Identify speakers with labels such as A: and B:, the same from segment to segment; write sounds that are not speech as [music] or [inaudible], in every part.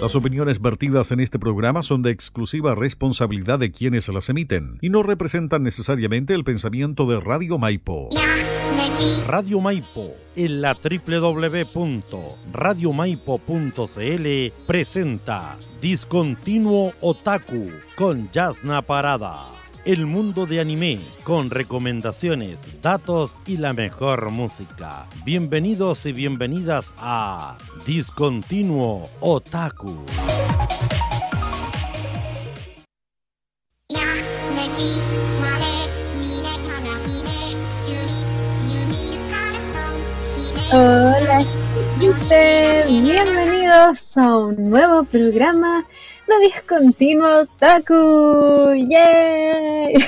A: Las opiniones vertidas en este programa son de exclusiva responsabilidad de quienes las emiten y no representan necesariamente el pensamiento de Radio Maipo.
B: Radio Maipo en la www.radiomaipo.cl presenta Discontinuo Otaku con Yasna Parada el mundo de anime, con recomendaciones, datos y la mejor música. Bienvenidos y bienvenidas a Discontinuo Otaku.
C: Hola, gente, bienvenidos a un nuevo programa discontinuo Taku. ¡Yay! [laughs]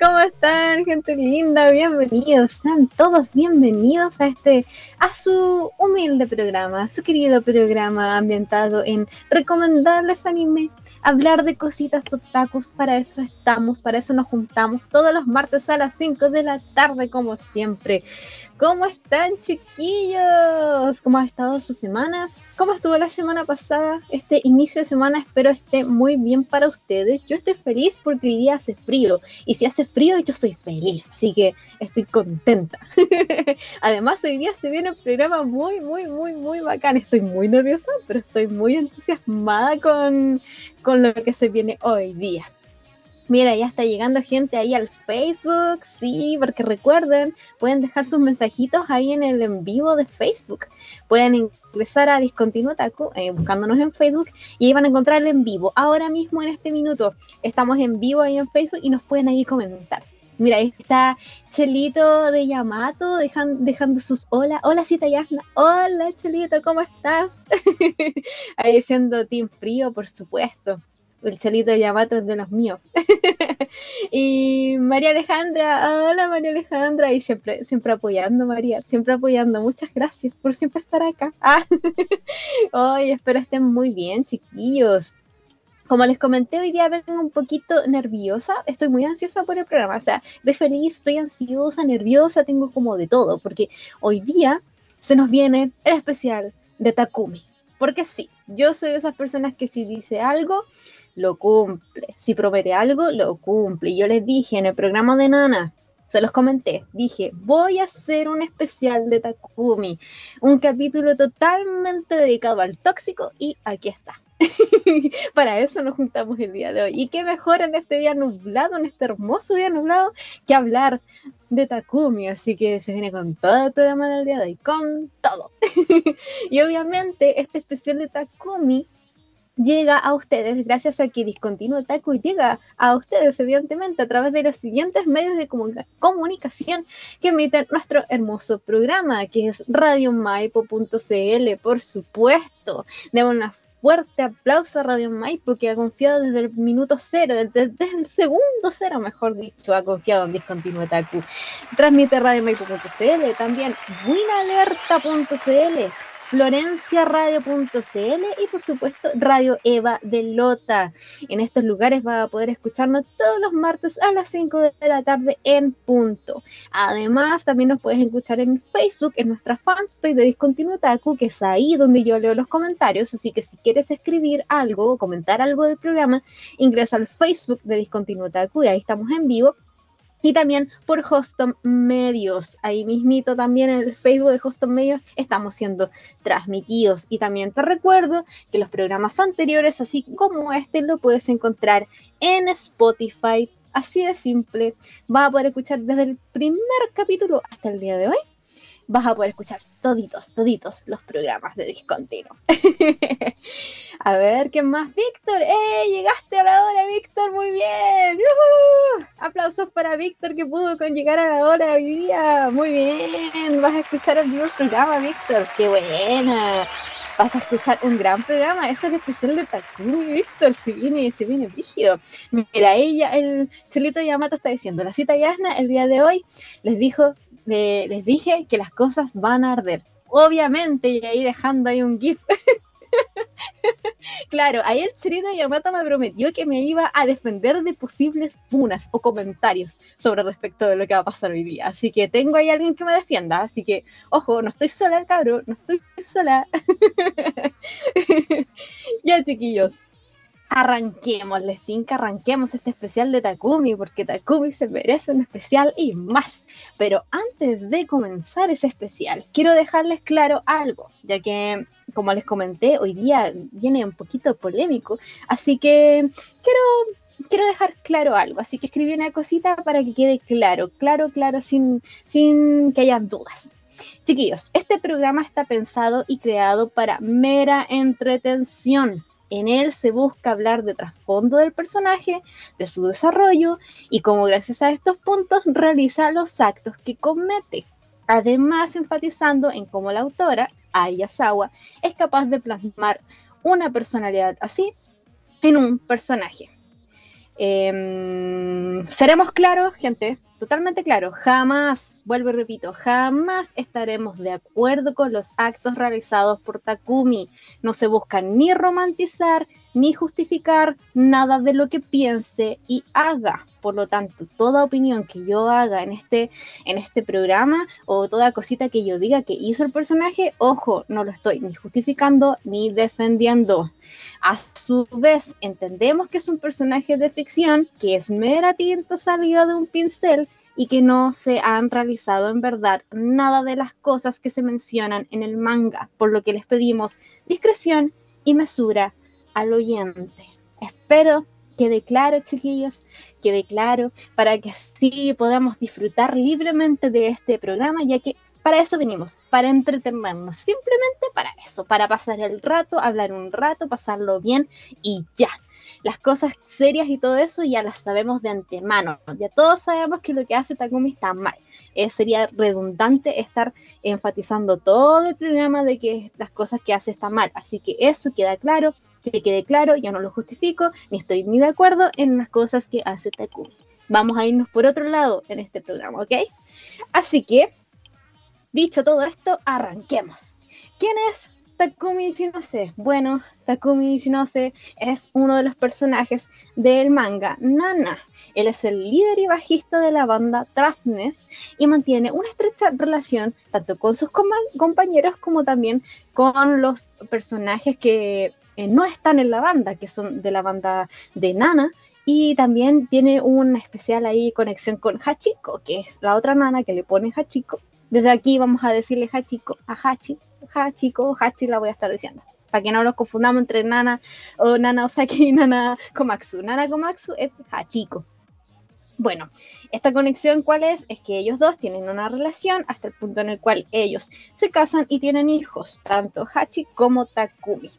C: ¿Cómo están, gente linda? Bienvenidos, sean todos bienvenidos a este, a su humilde programa, su querido programa ambientado en recomendarles anime, hablar de cositas otakus, para eso estamos, para eso nos juntamos todos los martes a las 5 de la tarde, como siempre. ¿Cómo están, chiquillos? ¿Cómo ha estado su semana? ¿Cómo estuvo la semana pasada? Este inicio de semana espero esté muy bien para ustedes. Yo estoy feliz porque hoy día hace frío. Y si hace frío, yo soy feliz. Así que estoy contenta. [laughs] Además, hoy día se viene un programa muy, muy, muy, muy bacán. Estoy muy nerviosa, pero estoy muy entusiasmada con, con lo que se viene hoy día. Mira, ya está llegando gente ahí al Facebook, sí, porque recuerden, pueden dejar sus mensajitos ahí en el en vivo de Facebook. Pueden ingresar a Discontinuo Taco, eh, buscándonos en Facebook, y ahí van a encontrar el en vivo. Ahora mismo, en este minuto, estamos en vivo ahí en Facebook y nos pueden ahí comentar. Mira, ahí está Chelito de Yamato dejando, sus hola. Hola, Cita Yasna. Hola, Chelito, ¿cómo estás? [laughs] ahí siendo Team Frío, por supuesto el chelito de Yamato de los míos. [laughs] y María Alejandra, hola María Alejandra, y siempre, siempre apoyando, María, siempre apoyando. Muchas gracias por siempre estar acá. [laughs] Hoy espero estén muy bien, chiquillos. Como les comenté, hoy día vengo un poquito nerviosa, estoy muy ansiosa por el programa, o sea, estoy feliz, estoy ansiosa, nerviosa, tengo como de todo, porque hoy día se nos viene el especial de Takumi. Porque sí, yo soy de esas personas que si dice algo, lo cumple. Si promete algo, lo cumple. Yo les dije en el programa de Nana, se los comenté, dije, voy a hacer un especial de Takumi, un capítulo totalmente dedicado al tóxico y aquí está. [laughs] Para eso nos juntamos el día de hoy. Y qué mejor en este día nublado, en este hermoso día nublado, que hablar de Takumi. Así que se viene con todo el programa del día de hoy, con todo. [laughs] y obviamente este especial de Takumi llega a ustedes gracias a que Discontinuo Taku llega a ustedes, evidentemente, a través de los siguientes medios de comunicación que emiten nuestro hermoso programa, que es radiomaipo.cl, por supuesto. Demos un fuerte aplauso a Radio Maipo, que ha confiado desde el minuto cero, desde, el segundo cero, mejor dicho, ha confiado en Discontinuo Taku. Transmite radiomaipo.cl, también winalerta.cl florenciaradio.cl y por supuesto Radio Eva de Lota. En estos lugares va a poder escucharnos todos los martes a las 5 de la tarde en punto. Además, también nos puedes escuchar en Facebook, en nuestra fanpage de Discontinuo Taku, que es ahí donde yo leo los comentarios. Así que si quieres escribir algo o comentar algo del programa, ingresa al Facebook de Discontinuo Taku y ahí estamos en vivo y también por Hostom Medios. Ahí mismito también en el Facebook de Hostom Medios estamos siendo transmitidos. Y también te recuerdo que los programas anteriores, así como este, lo puedes encontrar en Spotify. Así de simple. Vas a poder escuchar desde el primer capítulo hasta el día de hoy vas a poder escuchar toditos, toditos los programas de Discontinuo. [laughs] a ver, ¿qué más? Víctor, ¡eh! Llegaste a la hora, Víctor, muy bien. Aplausos para Víctor que pudo con llegar a la hora hoy día. Muy bien, vas a escuchar el vivo programa, Víctor. ¡Qué buena! Vas a escuchar un gran programa. Es el especial de Takumi, Víctor. Se viene, se viene rígido. Mira, ella, el Chelito Yamato está diciendo, la cita Yasna el día de hoy les dijo les dije que las cosas van a arder. Obviamente, y ahí dejando ahí un GIF. [laughs] claro, ayer Chirito Yamato me prometió que me iba a defender de posibles funas o comentarios sobre respecto de lo que va a pasar hoy día. Así que tengo ahí alguien que me defienda. Así que, ojo, no estoy sola, cabrón, no estoy sola. [laughs] chiquillos, arranquemos, les tinca, arranquemos este especial de Takumi, porque Takumi se merece un especial y más. Pero antes de comenzar ese especial, quiero dejarles claro algo, ya que, como les comenté, hoy día viene un poquito polémico, así que quiero, quiero dejar claro algo, así que escribí una cosita para que quede claro, claro, claro, sin, sin que haya dudas. Chiquillos, este programa está pensado y creado para mera entretención en él se busca hablar de trasfondo del personaje, de su desarrollo y cómo gracias a estos puntos realiza los actos que comete. Además, enfatizando en cómo la autora, Ayasawa, es capaz de plasmar una personalidad así en un personaje. Em, seremos claros, gente, totalmente claros. Jamás, vuelvo y repito, jamás estaremos de acuerdo con los actos realizados por Takumi. No se busca ni romantizar ni justificar nada de lo que piense y haga. Por lo tanto, toda opinión que yo haga en este, en este programa o toda cosita que yo diga que hizo el personaje, ojo, no lo estoy ni justificando ni defendiendo. A su vez, entendemos que es un personaje de ficción, que es mera tinta salida de un pincel y que no se han realizado en verdad nada de las cosas que se mencionan en el manga, por lo que les pedimos discreción y mesura al oyente. Espero quede claro, chiquillos, quede claro, para que así podamos disfrutar libremente de este programa, ya que para eso venimos, para entretenernos, simplemente para eso, para pasar el rato, hablar un rato, pasarlo bien y ya. Las cosas serias y todo eso ya las sabemos de antemano. Ya todos sabemos que lo que hace Takumi está mal. Eh, sería redundante estar enfatizando todo el programa de que las cosas que hace están mal. Así que eso queda claro, que quede claro, yo no lo justifico, ni estoy ni de acuerdo en las cosas que hace Takumi. Vamos a irnos por otro lado en este programa, ¿ok? Así que Dicho todo esto, arranquemos. ¿Quién es Takumi Ishinose? Bueno, Takumi Ishinose es uno de los personajes del manga Nana. Él es el líder y bajista de la banda Trasnes y mantiene una estrecha relación tanto con sus compañeros como también con los personajes que eh, no están en la banda, que son de la banda de Nana. Y también tiene una especial ahí conexión con Hachiko, que es la otra nana que le pone Hachiko desde aquí vamos a decirle Hachiko, a Hachi, Hachiko, Hachi la voy a estar diciendo. Para que no nos confundamos entre Nana o Nana Osaki y Nana Komatsu. Nana Komatsu es Hachiko. Bueno, esta conexión cuál es? Es que ellos dos tienen una relación hasta el punto en el cual ellos se casan y tienen hijos, tanto Hachi como Takumi.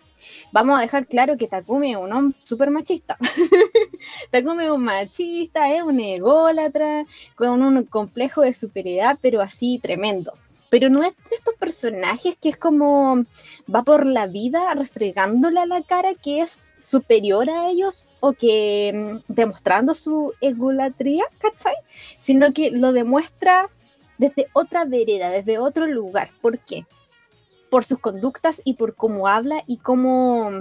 C: Vamos a dejar claro que Takumi es un hombre súper machista. [laughs] Takumi es un machista, es un ególatra, con un complejo de superioridad, pero así tremendo. Pero no es de estos personajes que es como va por la vida refregándole a la cara que es superior a ellos o que mm, demostrando su egolatría, ¿cachai? Sino que lo demuestra desde otra vereda, desde otro lugar. ¿Por qué? Por sus conductas y por cómo habla y cómo,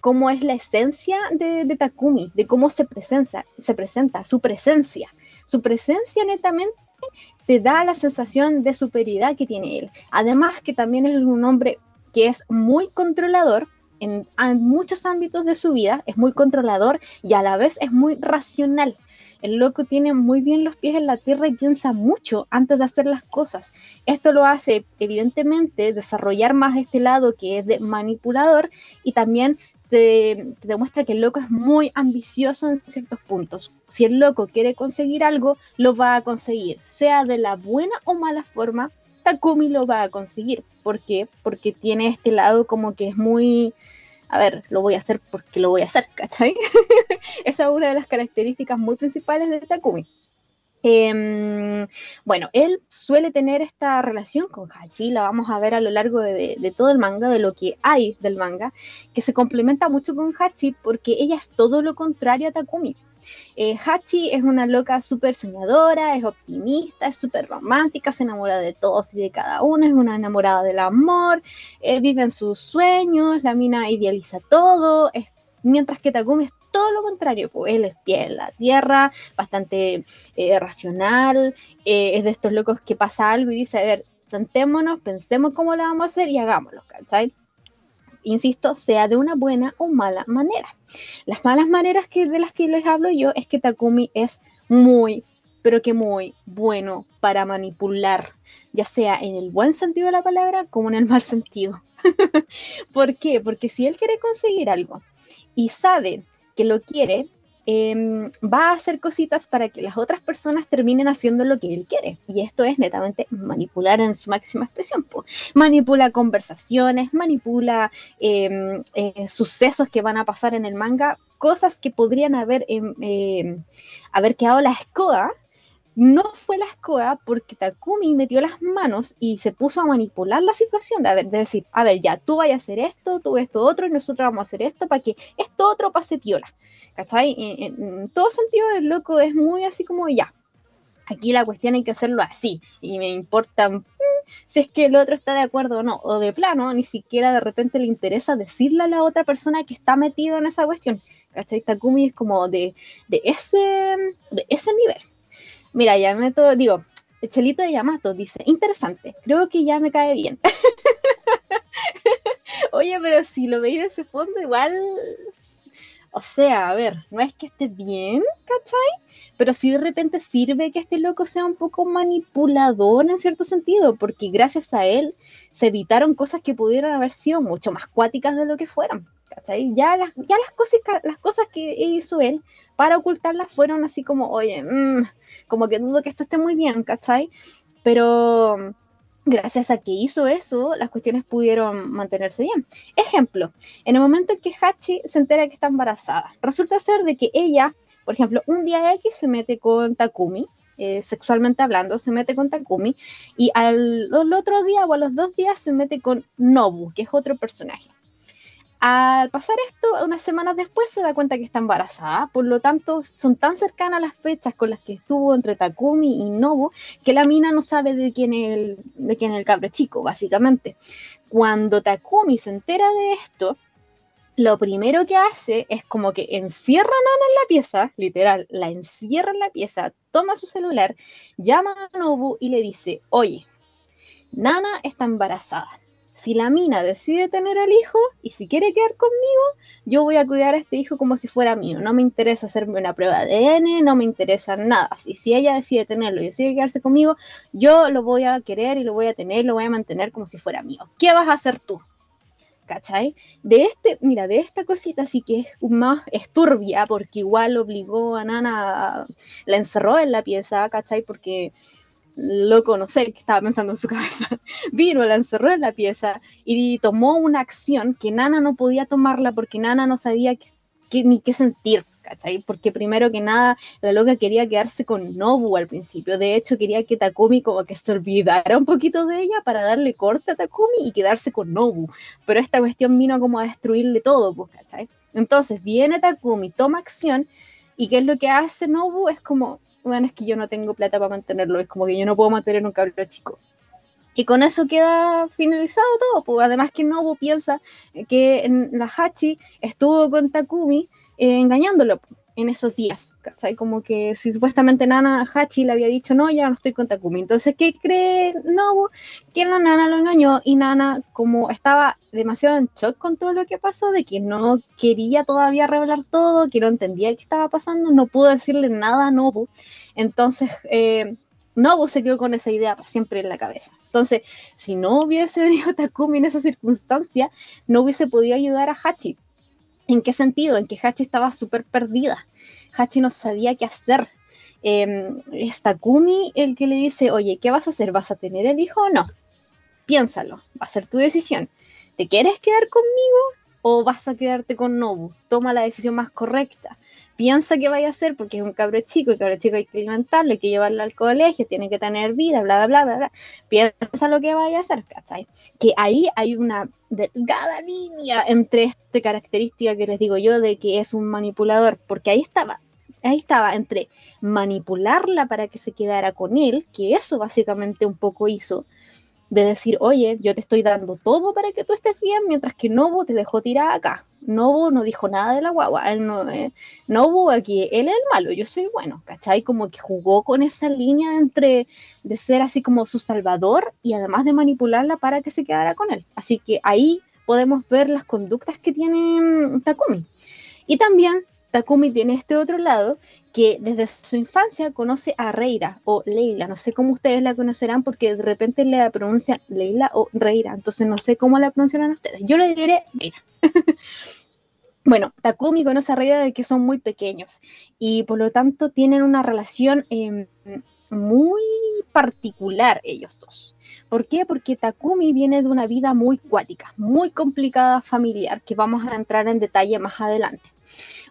C: cómo es la esencia de, Takumi, de cómo se presenta, se presenta, su presencia. Su presencia netamente te da la sensación de superioridad que tiene él. Además que también es un hombre que es muy controlador en, en, muchos ámbitos de su vida, es muy controlador y a la vez es muy racional. El loco tiene muy bien los pies en la tierra y piensa mucho antes de hacer las cosas. Esto lo hace, evidentemente, desarrollar más este lado que es de manipulador y también te, demuestra que el loco es muy ambicioso en ciertos puntos. Si el loco quiere conseguir algo, lo va a conseguir, sea de la buena o mala forma. Takumi lo va a conseguir. ¿Por qué? Porque tiene este lado como que es muy a ver, lo voy a hacer porque lo voy a hacer, ¿cachai? [laughs] Esa es una de las características muy principales de Takumi. Em, bueno, él suele tener esta relación con Hachi, la vamos a ver a lo largo de, todo el manga, de lo que hay del manga, que se complementa mucho con Hachi porque ella es todo lo contrario a Takumi. Eh, Hachi es una loca súper soñadora, es optimista, es súper romántica, se enamora de todos y de cada uno, es una enamorada del amor, eh, vive en sus sueños, la mina idealiza todo, mientras que Takumi es todo lo contrario, pues él es pie en la tierra, bastante eh, racional, es de estos locos que pasa algo y dice, a ver, sentémonos, pensemos cómo lo vamos a hacer y hagámoslo, ¿cachai? Insisto, sea de una buena o mala manera. Las malas maneras que, de las que les hablo yo es que Takumi es muy, pero que muy bueno para manipular, ya sea en el buen sentido de la palabra como en el mal sentido. [laughs] ¿Por qué? Porque si él quiere conseguir algo y sabe que lo quiere, Em, va a hacer cositas para que las otras personas terminen haciendo lo que él quiere. Y esto es netamente manipular en su máxima expresión. Manipula conversaciones, manipula em, eh, sucesos que van a pasar en el manga, cosas que podrían haber, em, haber quedado la escoba. No fue la escoba porque Takumi metió las manos y se puso a manipular la situación, de, de decir, a ver, ya, tú vayas a hacer esto, tú esto otro, y nosotros vamos a hacer esto para que esto otro pase piola. ¿cachai? En, todo sentido, el loco es muy así como ya. Aquí la cuestión hay que hacerlo así. Y me importa mm, si es que el otro está de acuerdo o no. O de plano, ni siquiera de repente le interesa decirle a la otra persona que está metida en esa cuestión. ¿Cachai? Takumi es como de, ese, de ese nivel. Mira, ya meto, digo, el Chelito de Yamato dice, interesante, creo que ya me cae bien. [laughs] Oye, pero si lo veis de ese fondo, igual o sea, a ver, no es que esté bien, ¿cachai? Pero sí de repente sirve que este loco sea un poco manipulador en cierto sentido, porque gracias a él se evitaron cosas que pudieron haber sido mucho más cuáticas de lo que fueran. ¿Cachai? Ya las, cosas, las cosas que hizo él para ocultarlas fueron así como, oye, mm, como que dudo que esto esté muy bien, ¿cachai? Pero gracias a que hizo eso, las cuestiones pudieron mantenerse bien. Ejemplo, en el momento en que Hachi se entera que está embarazada, resulta ser de que ella, por ejemplo, un día X se mete con Takumi, eh, sexualmente hablando, se mete con Takumi, y al, al, otro día o a los dos días se mete con Nobu, que es otro personaje. Al pasar esto, unas semanas después se da cuenta que está embarazada, por lo tanto son tan cercanas las fechas con las que estuvo entre Takumi y Nobu que la mina no sabe de quién es el, de quién el cabre chico, básicamente. Cuando Takumi se entera de esto, lo primero que hace es como que encierra a Nana en la pieza, literal, la encierra en la pieza, toma su celular, llama a Nobu y le dice, oye, Nana está embarazada si la mina decide tener el hijo y si quiere quedar conmigo, yo voy a cuidar a este hijo como si fuera mío. No me interesa hacerme una prueba de ADN, no me interesa nada. Si, si ella decide tenerlo y decide quedarse conmigo, yo lo voy a querer y lo voy a tener, lo voy a mantener como si fuera mío. ¿Qué vas a hacer tú? ¿Cachai? De este, mira, de esta cosita sí que es más esturbia, porque igual obligó a Nana, la encerró en la pieza, ¿cachai? Porque loco, no sé qué estaba pensando en su [laughs] cabeza, vino, la encerró en la pieza y tomó una acción que Nana no podía tomarla porque Nana no sabía ni qué sentir, ¿cachai? Porque primero que nada, la loca quería quedarse con Nobu al principio, de hecho quería que Takumi como que se olvidara un poquito de ella para darle corte a Takumi y quedarse con Nobu, pero esta cuestión vino como a destruirle todo, pues, ¿cachai? Entonces viene Takumi, toma acción y ¿qué es lo que hace Nobu? Es como, bueno, es que yo no tengo plata para mantenerlo, es como que yo no puedo mantener un cabrón chico. Y con eso queda finalizado todo, pues además que Nobu piensa que la Hachi estuvo con Takumi eh, engañándolo en esos días, ¿cachai? Como que si supuestamente Nana Hachi le había dicho, no, ya no estoy con Takumi. Entonces, ¿qué cree Nobu? Que la Nana lo engañó y Nana, como estaba demasiado en shock con todo lo que pasó, de que no quería todavía revelar todo, que no entendía qué estaba pasando, no pudo decirle nada a Nobu. Entonces, eh, Nobu se quedó con esa idea para siempre en la cabeza. Entonces, si no hubiese [laughs] venido Takumi en esa circunstancia, no hubiese podido ayudar a Hachi ¿En qué sentido? En que Hachi estaba súper perdida. Hachi no sabía qué hacer. Eh, es Takumi el que le dice, oye, ¿qué vas a hacer? ¿Vas a tener el hijo o no? Piénsalo, va a ser tu decisión. ¿Te quieres quedar conmigo o vas a quedarte con Nobu? Toma la decisión más correcta piensa que vaya a hacer porque es un cabro chico, el cabro chico hay que alimentarlo, hay que llevarlo al colegio, tiene que tener vida, bla, bla, bla, bla, Piensa lo que vaya a hacer, ¿cachai? Que ahí hay una delgada línea entre esta característica que les digo yo de que es un manipulador, porque ahí estaba, ahí estaba entre manipularla para que se quedara con él, que eso básicamente un poco hizo, de decir, oye, yo te estoy dando todo para que tú estés bien, mientras que Nobu te dejó tirar acá. Nobu no dijo nada de la guagua. Él no, eh, Nobu aquí, él es el malo, yo soy bueno, ¿cachai? Como que jugó con esa línea entre de ser así como su salvador y además de manipularla para que se quedara con él. Así que ahí podemos ver las conductas que tiene mm, Takumi. Y también Takumi tiene este otro lado que desde su infancia conoce a Reira o Leila, no sé cómo ustedes la conocerán porque de repente le pronuncian Leila o Reira, entonces no sé cómo la pronunciarán ustedes. Yo le diré Reira. [laughs] bueno, Takumi conoce a Reira de que son muy pequeños y por lo tanto tienen una relación em, muy particular ellos dos. ¿Por qué? Porque Takumi viene de una vida muy cuática, muy complicada familiar, que vamos a entrar en detalle más adelante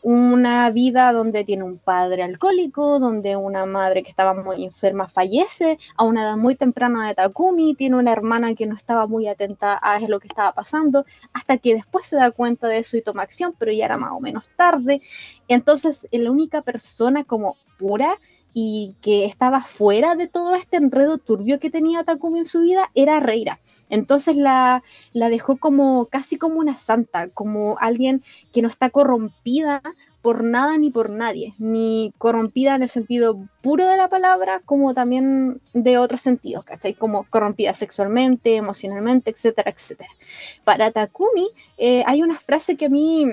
C: una vida donde tiene un padre alcohólico, donde una madre que estaba muy enferma fallece a una edad muy temprana de Takumi, tiene una hermana que no estaba muy atenta a lo que estaba pasando, hasta que después se da cuenta de eso y toma acción, pero ya era más o menos tarde. Entonces, la única persona como pura y que estaba fuera de todo este enredo turbio que tenía Takumi en su vida era Reira. Entonces la, la dejó como casi como una santa, como alguien que no está corrompida por nada ni por nadie, ni corrompida en el sentido puro de la palabra, como también de otros sentidos, ¿cachai? Como corrompida sexualmente, emocionalmente, etcétera, etcétera. Para Takumi eh, hay una frase que a mí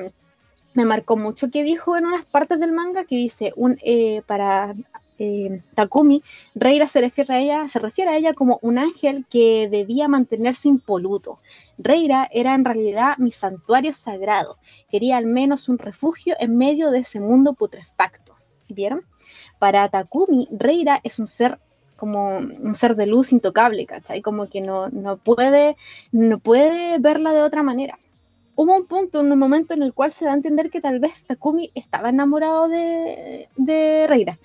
C: me marcó mucho que dijo en unas partes del manga que dice, un, eh, para eh, Takumi, Reira se refiere, a ella, como un ángel que debía mantenerse impoluto. Reira era en realidad mi santuario sagrado, quería al menos un refugio en medio de ese mundo putrefacto. ¿Vieron? Para Takumi, Reira es un ser como un ser de luz intocable, ¿cachai? Como que no, no, puede, no puede verla de otra manera hubo un punto, un momento en el cual se da a entender que tal vez Takumi estaba enamorado de, de Reira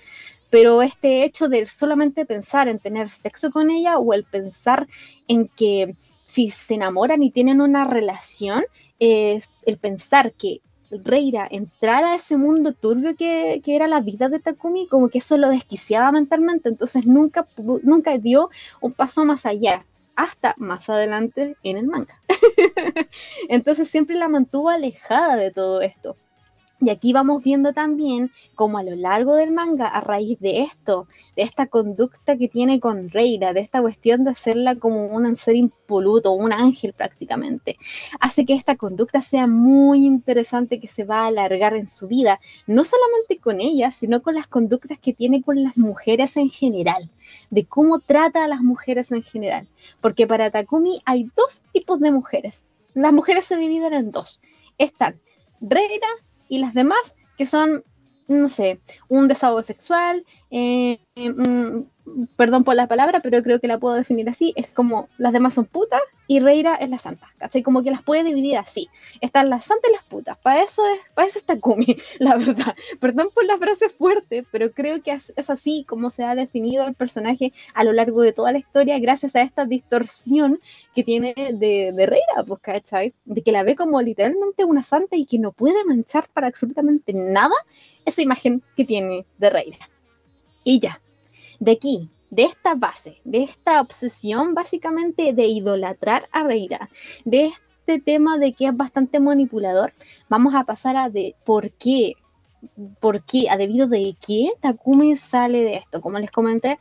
C: pero este hecho de solamente pensar en tener sexo con ella o el pensar en que si se enamoran y tienen una relación, el pensar que Reira entrara a ese mundo turbio que, era la vida de Takumi, como que eso lo desquiciaba mentalmente, entonces nunca, nunca dio un paso más allá, hasta más adelante en el manga. [laughs] entonces siempre la mantuvo alejada de todo esto. Y aquí vamos viendo también cómo a lo largo del manga, a raíz de esto, de esta conducta que tiene con Reira, de esta cuestión de hacerla como un ser impoluto, un ángel prácticamente, hace que esta conducta sea muy interesante que se va a alargar en su vida, no solamente con ella, sino con las conductas que tiene con las mujeres en general, de cómo trata a las mujeres en general. Porque para Takumi hay dos tipos de mujeres. Las mujeres se dividen en dos. Están Reira y las demás que son, no sé, un desahogo sexual, eh, mm, perdón por la palabra, pero creo que la puedo definir así, es como las demás son putas y Reira es la santa, ¿cachai? Como que las puede dividir así, están las santas y las putas, para eso, es, para eso está Kumi, [laughs] la verdad. Perdón por la frase fuerte, pero creo que es, así como se ha definido el personaje a lo largo de toda la historia, gracias a esta distorsión que tiene de, de Reira, pues, ¿cachai? De que la ve como literalmente una santa y que no puede manchar para absolutamente nada esa imagen que tiene de Reira. Y ya, de aquí, de esta base, de esta obsesión básicamente de idolatrar a Reira, de este tema de que es bastante manipulador, vamos a pasar a de por qué, por qué, a debido de qué Takumi sale de esto. Como les comenté,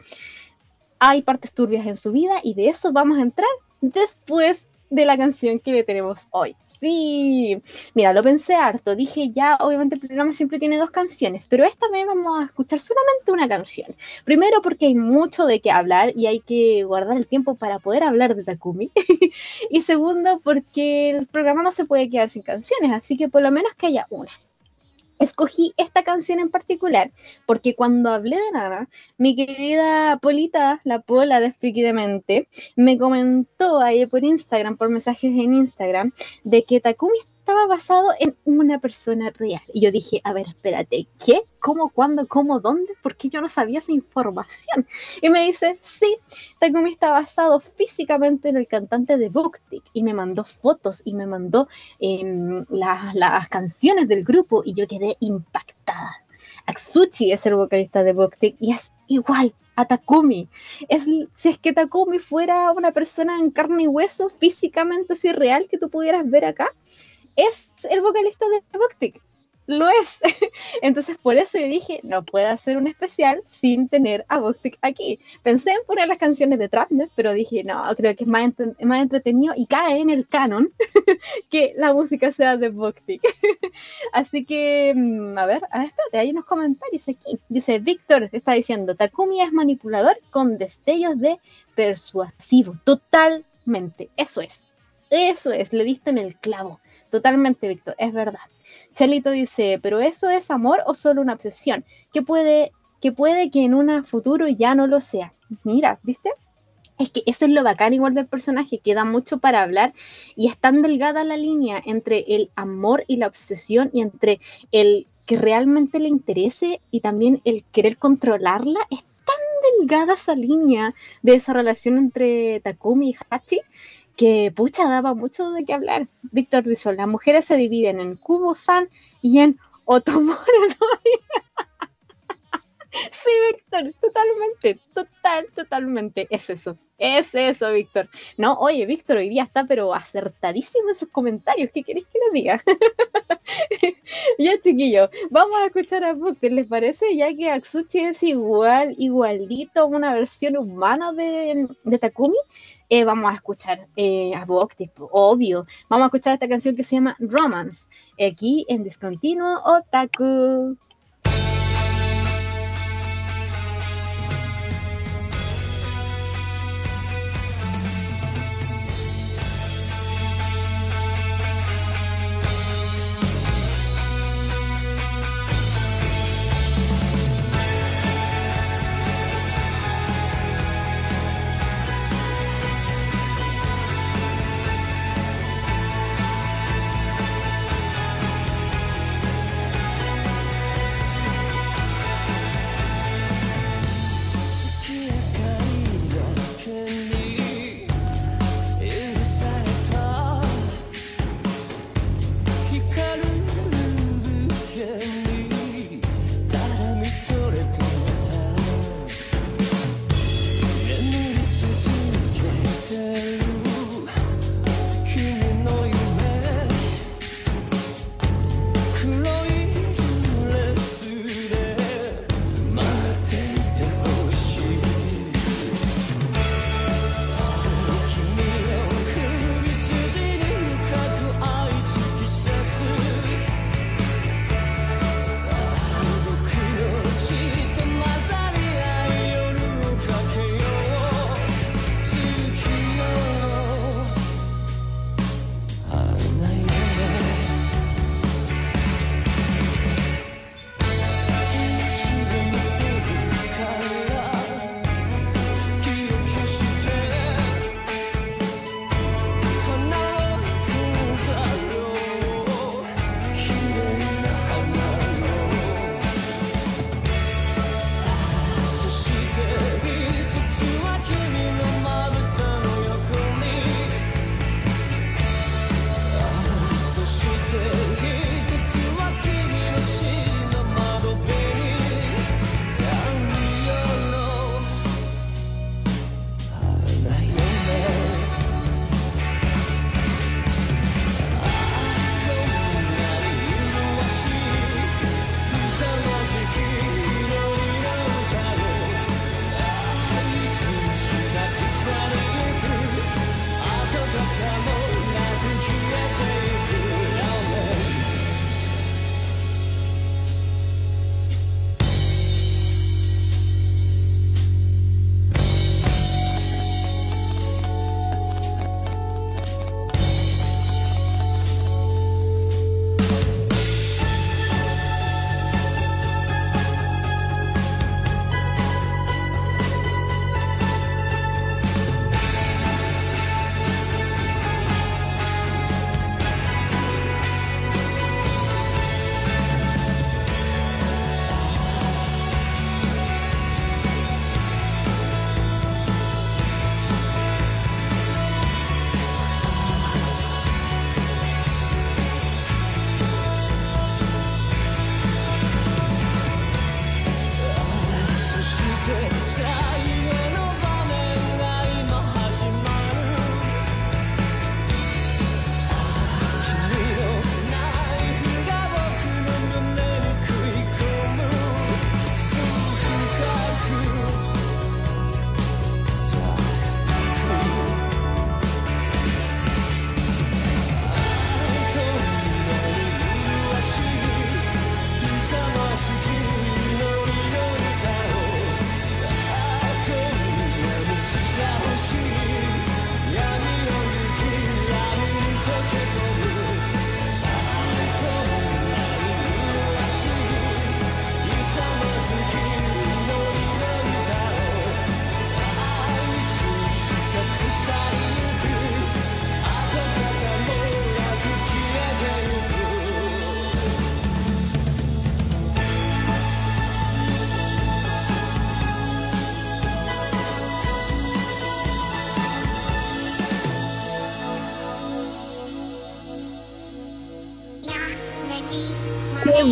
C: hay partes turbias en su vida y de eso vamos a entrar después de la canción que le tenemos hoy. Sí, mira, lo pensé harto. Dije, ya, obviamente el programa siempre tiene dos canciones, pero esta vez vamos a escuchar solamente una canción. Primero porque hay mucho de qué hablar y hay que guardar el tiempo para poder hablar de Takumi. [laughs] y segundo porque el programa no se puede quedar sin canciones, así que por lo menos que haya una escogí esta canción en particular porque cuando hablé de nada, mi querida Polita, la Pola de Friki me comentó ahí por Instagram, por mensajes en Instagram, de que Takumi estaba basado en una persona real. Y yo dije, a ver, espérate, ¿qué? ¿Cómo? ¿Cuándo? ¿Cómo? ¿Dónde? ¿Por qué yo no sabía esa información? Y me dice, sí, Takumi está basado físicamente en el cantante de Booktick. Y me mandó fotos y me mandó em, las canciones del grupo y yo quedé impactada. Aksuchi es el vocalista de Booktick y es igual a Takumi. Es, si es que Takumi fuera una persona en carne y hueso, físicamente así real que tú pudieras ver acá, es el vocalista de Bactic. lo es. [laughs] Entonces por eso yo dije, no puedo hacer un especial sin tener a Boktik aquí. Pensé en poner las canciones de Trapner, pero dije, no, creo que es más, más entretenido y cae en el canon [laughs] que la música sea de Boktik. [laughs] Así que, mm, a ver, a ver, espérate, hay unos comentarios aquí. Dice, Víctor está diciendo, Takumi es manipulador con destellos de persuasivo. Totalmente, eso es. Eso es, le diste en el clavo. Totalmente, Víctor, es verdad. Chelito dice, pero eso es amor o solo una obsesión, que puede que puede que en un futuro ya no lo sea. Mira, ¿viste? Es que eso es lo bacán igual del personaje, que da mucho para hablar y es tan delgada la línea entre el amor y la obsesión y entre el que realmente le interese y también el querer controlarla. Es tan delgada esa línea de esa relación entre Takumi y Hachi que pucha daba mucho de qué hablar. Víctor dice, las mujeres se dividen en Kubo-san y en Otomori. Sí, Víctor, totalmente, total, totalmente. Es eso, es eso, Víctor. No, oye, Víctor hoy día está pero acertadísimo en sus comentarios. ¿Qué queréis que le diga? [laughs] ya, chiquillo, vamos a escuchar a Víctor, ¿les parece? Ya que Aksuchi es igual, igualito, una versión humana de, Takumi. Eh, vamos a escuchar eh, a tipo obvio. Vamos a escuchar esta canción que se llama Romance, aquí en Discontinuo Otaku.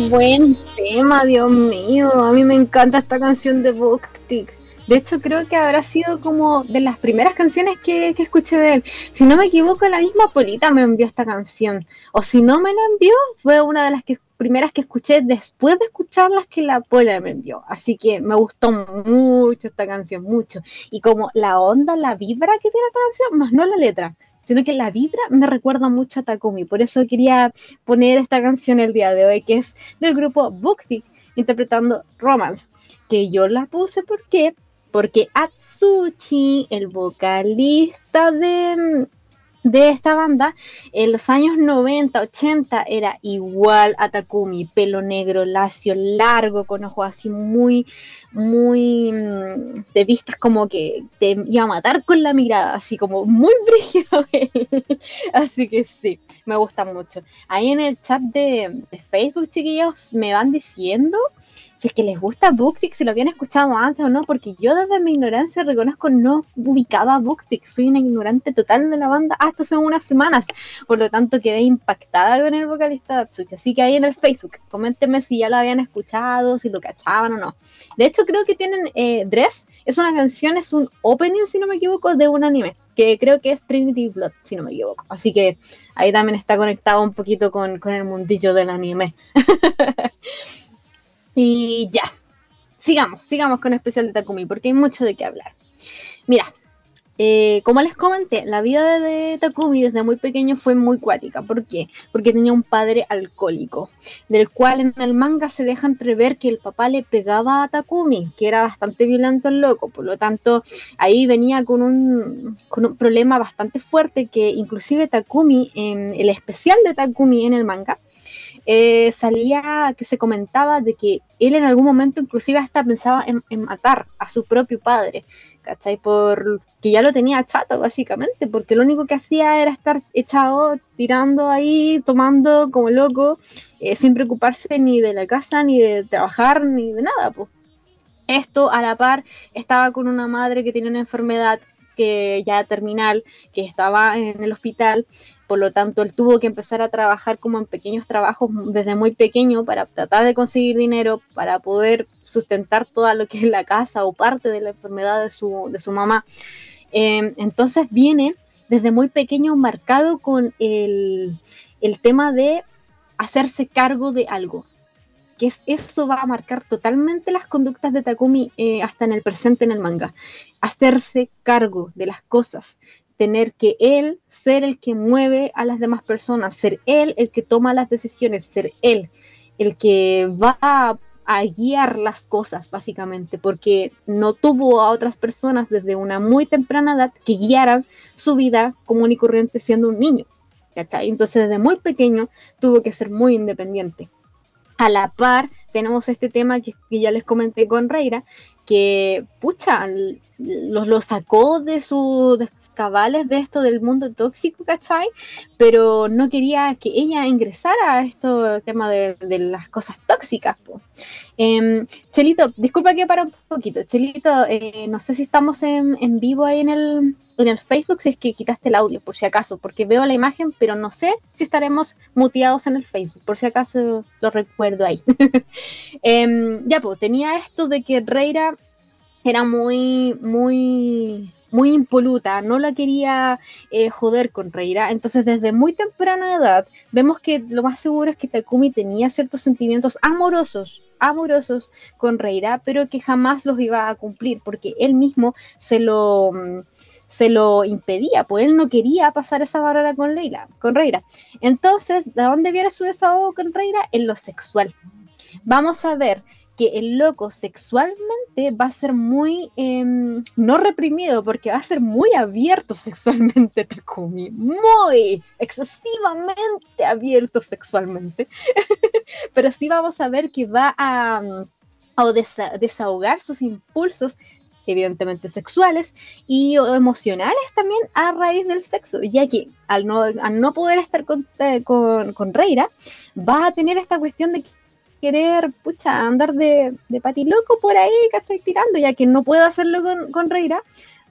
C: Buen tema, Dios mío. A mí me encanta esta canción de Booktick. De hecho, creo que habrá sido como de las primeras canciones que, escuché de él. Si no me equivoco, la misma Polita me envió esta canción. O si no me la envió, fue una de las que, primeras que escuché después de escucharlas que la Pola me envió. Así que me gustó mucho esta canción, mucho. Y como la onda, la vibra que tiene esta canción, más no la letra sino que la vibra me recuerda mucho a Takumi. Por eso quería poner esta canción el día de hoy, que es del grupo Booktick, interpretando Romance, que yo la puse porque porque Atsushi, el vocalista de, de esta banda, en los años 90, 80 era igual a Takumi, pelo negro, lacio, largo, con ojos así muy, muy mm, de vistas como que te iba a matar con la mirada, así como muy [laughs] brígido. así que sí, me gusta mucho. Ahí en el chat de, de Facebook, chiquillos, me van diciendo si es que les gusta Booktick, si lo habían escuchado antes o no, porque yo desde mi ignorancia reconozco no ubicaba Booktick, soy una ignorante total de la banda hasta hace unas semanas, por lo tanto quedé impactada con el vocalista de Atsuchi, así que ahí en el Facebook, coméntenme si ya lo habían escuchado, si lo cachaban o no. De hecho creo que tienen eh, Dress, es una canción, es un opening, si no me equivoco, de un anime, que creo que es Trinity Blood, si no me equivoco, así que ahí también está conectado un poquito con, con el mundillo del anime. [laughs] Y ya, sigamos, sigamos con el especial de Takumi, porque hay mucho de qué hablar. Mira, eh, como les comenté, la vida de Takumi desde muy pequeño fue muy cuática. ¿Por qué? Porque tenía un padre alcohólico, del cual en el manga se deja entrever que el papá le pegaba a Takumi, que era bastante violento el loco. Por lo tanto, ahí venía con un, con un problema bastante fuerte que inclusive Takumi, en el especial de Takumi en el manga, eh, salía que se comentaba de que él en algún momento inclusive hasta pensaba en, matar a su propio padre, ¿cachai? Por que ya lo tenía chato básicamente, porque lo único que hacía era estar echado, tirando ahí, tomando como loco, eh, sin preocuparse ni de la casa, ni de trabajar, ni de nada. Esto a la par estaba con una madre que tenía una enfermedad que ya terminal, que estaba en el hospital por lo tanto, él tuvo que empezar a trabajar como en pequeños trabajos desde muy pequeño para tratar de conseguir dinero, para poder sustentar toda lo que es la casa o parte de la enfermedad de su, de su mamá. Em, entonces viene desde muy pequeño marcado con el, el tema de hacerse cargo de algo, que es, eso va a marcar totalmente las conductas de Takumi eh, hasta en el presente en el manga. Hacerse cargo de las cosas, tener que él ser el que mueve a las demás personas, ser él el que toma las decisiones, ser él el que va a, guiar las cosas, básicamente, porque no tuvo a otras personas desde una muy temprana edad que guiaran su vida común y corriente siendo un niño. ¿cachai? Entonces, desde muy pequeño tuvo que ser muy independiente. A la par, tenemos este tema que, ya les comenté con Reira, que, pucha, los lo sacó de sus cabales de esto del mundo tóxico, ¿cachai? Pero no quería que ella ingresara a esto, tema de, las cosas tóxicas. Em, Chelito, disculpa que para un poquito. Chelito, eh, no sé si estamos en, en, vivo ahí en el, en el Facebook, si es que quitaste el audio, por si acaso, porque veo la imagen, pero no sé si estaremos muteados en el Facebook, por si acaso lo recuerdo ahí. [laughs] Em, ya, pues, tenía esto de que Reira era muy, muy, muy impoluta, no la quería eh, joder con Reira. Entonces, desde muy temprana edad, vemos que lo más seguro es que Takumi tenía ciertos sentimientos amorosos, amorosos con Reira, pero que jamás los iba a cumplir, porque él mismo se lo mm, se lo impedía, pues él no quería pasar esa barrera con Leila, con Reira. Entonces, ¿de dónde viene su desahogo con Reira? En lo sexual. Vamos a ver que el loco sexualmente va a ser muy, em, no reprimido, porque va a ser muy abierto sexualmente [laughs] Takumi, muy excesivamente abierto sexualmente, [laughs] pero sí vamos a ver que va a, a desahogar sus impulsos evidentemente sexuales y emocionales también a raíz del sexo, ya que al no, al no poder estar con, eh, con, con Reira, va a tener esta cuestión de querer, pucha, andar de, de patiloco por ahí, ¿cachai? Tirando, ya que no puedo hacerlo con, con Reira,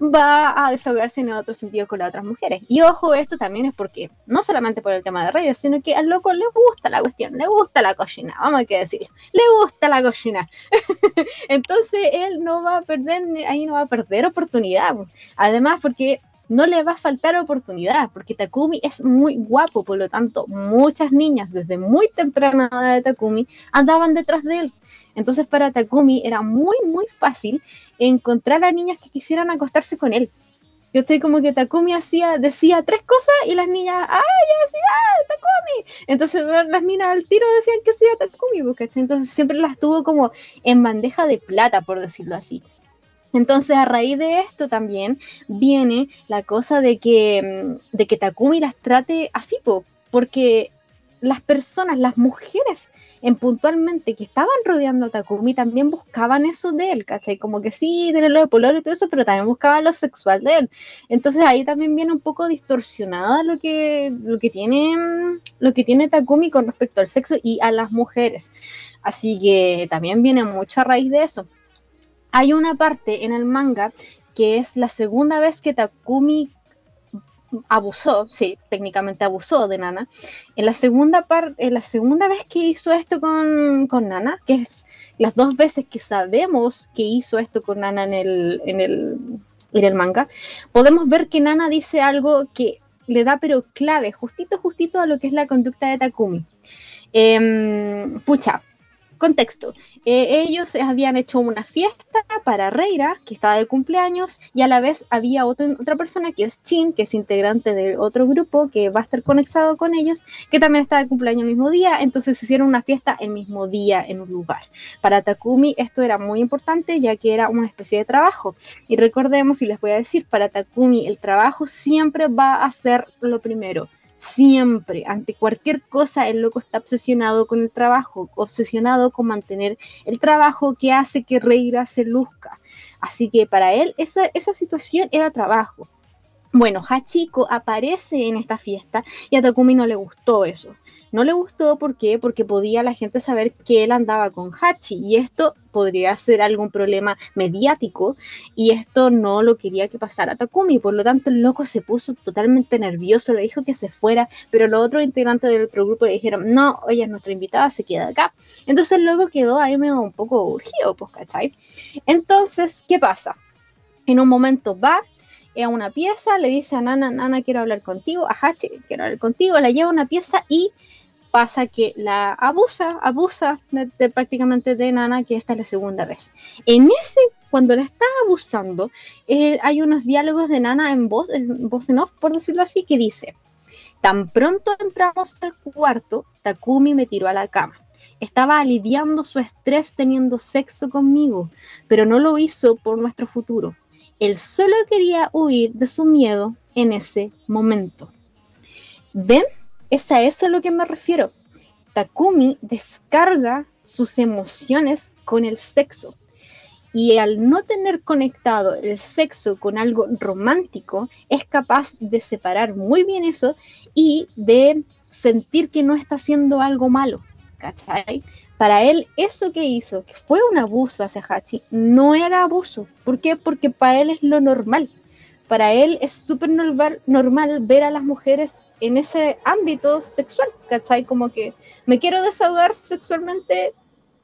C: va a desahogarse en otro sentido con las otras mujeres. Y ojo, esto también es porque, no solamente por el tema de redes, sino que al loco le gusta la cuestión, le gusta la cocina, vamos a que le gusta la cocina. [laughs] Entonces él no va a perder, ahí no va a perder oportunidad. Además, porque no le va a faltar oportunidad, porque Takumi es muy guapo, por lo tanto, muchas niñas desde muy temprana edad de Takumi andaban detrás de él. Entonces para Takumi era muy, muy fácil encontrar a niñas que quisieran acostarse con él. Yo sé como que Takumi hacía, decía tres cosas y las niñas, ¡ay, ya decía, ¡ah, Takumi! Entonces las niñas al tiro decían que sea Takumi, pues, Entonces siempre las tuvo como en bandeja de plata, por decirlo así. Entonces, a raíz de esto también viene la cosa de que, mm, de que Takumi las trate así, porque las personas, las mujeres en puntualmente que estaban rodeando a Takumi también buscaban eso de él, ¿cachai? Como que sí, tenerlo de polor y todo eso, pero también buscaban lo sexual de él. Entonces ahí también viene un poco distorsionada lo que, lo que tiene mm, lo que tiene Takumi con respecto al sexo y a las mujeres. Así que también viene mucho a raíz de eso. Hay una parte en el manga que es la segunda vez que Takumi abusó, sí, técnicamente abusó de Nana. En la segunda parte, la segunda vez que hizo esto con, Nana, que es las dos veces que sabemos que hizo esto con Nana en el, en el, en el manga, podemos ver que Nana dice algo que le da pero clave, justito, justito a lo que es la conducta de Takumi. Em, pucha, Contexto. Eh, ellos habían hecho una fiesta para Reira, que estaba de cumpleaños, y a la vez había otra, persona que es Chin, que es integrante de otro grupo que va a estar conectado con ellos, que también está de cumpleaños el mismo día, entonces hicieron una fiesta el mismo día en un lugar. Para Takumi esto era muy importante ya que era una especie de trabajo. Y recordemos, y les voy a decir, para Takumi el trabajo siempre va a ser lo primero Siempre, ante cualquier cosa, el loco está obsesionado con el trabajo, obsesionado con mantener el trabajo que hace que Reira se luzca. Así que para él esa, esa situación era trabajo. Bueno, Hachiko aparece en esta fiesta y a Takumi no le gustó eso. No le gustó ¿por qué? porque podía la gente saber que él andaba con Hachi y esto podría ser algún problema mediático y esto no lo quería que pasara Takumi, por lo tanto el loco se puso totalmente nervioso, le dijo que se fuera, pero los otros integrantes del otro grupo le dijeron, no, ella es nuestra invitada, se queda acá. Entonces el loco quedó ahí medio un poco urgido, pues, ¿cachai? Entonces, ¿qué pasa? En un momento va a una pieza, le dice a Nana, Nana, quiero hablar contigo, a Hachi, quiero hablar contigo, la lleva a una pieza y pasa que la abusa, abusa de, prácticamente de Nana, que esta es la segunda vez. En ese, cuando la está abusando, eh, hay unos diálogos de Nana en voz, en voz en off, por decirlo así, que dice, tan pronto entramos al cuarto, Takumi me tiró a la cama. Estaba aliviando su estrés teniendo sexo conmigo, pero no lo hizo por nuestro futuro. Él solo quería huir de su miedo en ese momento. ¿Ven? Es a eso a lo que me refiero. Takumi descarga sus emociones con el sexo. Y al no tener conectado el sexo con algo romántico, es capaz de separar muy bien eso y de sentir que no está haciendo algo malo. ¿Cachai? Para él, eso que hizo, que fue un abuso hacia Hachi, no era abuso. ¿Por qué? Porque para él es lo normal. Para él es súper normal, normal ver a las mujeres en ese ámbito sexual, ¿cachai? Como que me quiero desahogar sexualmente,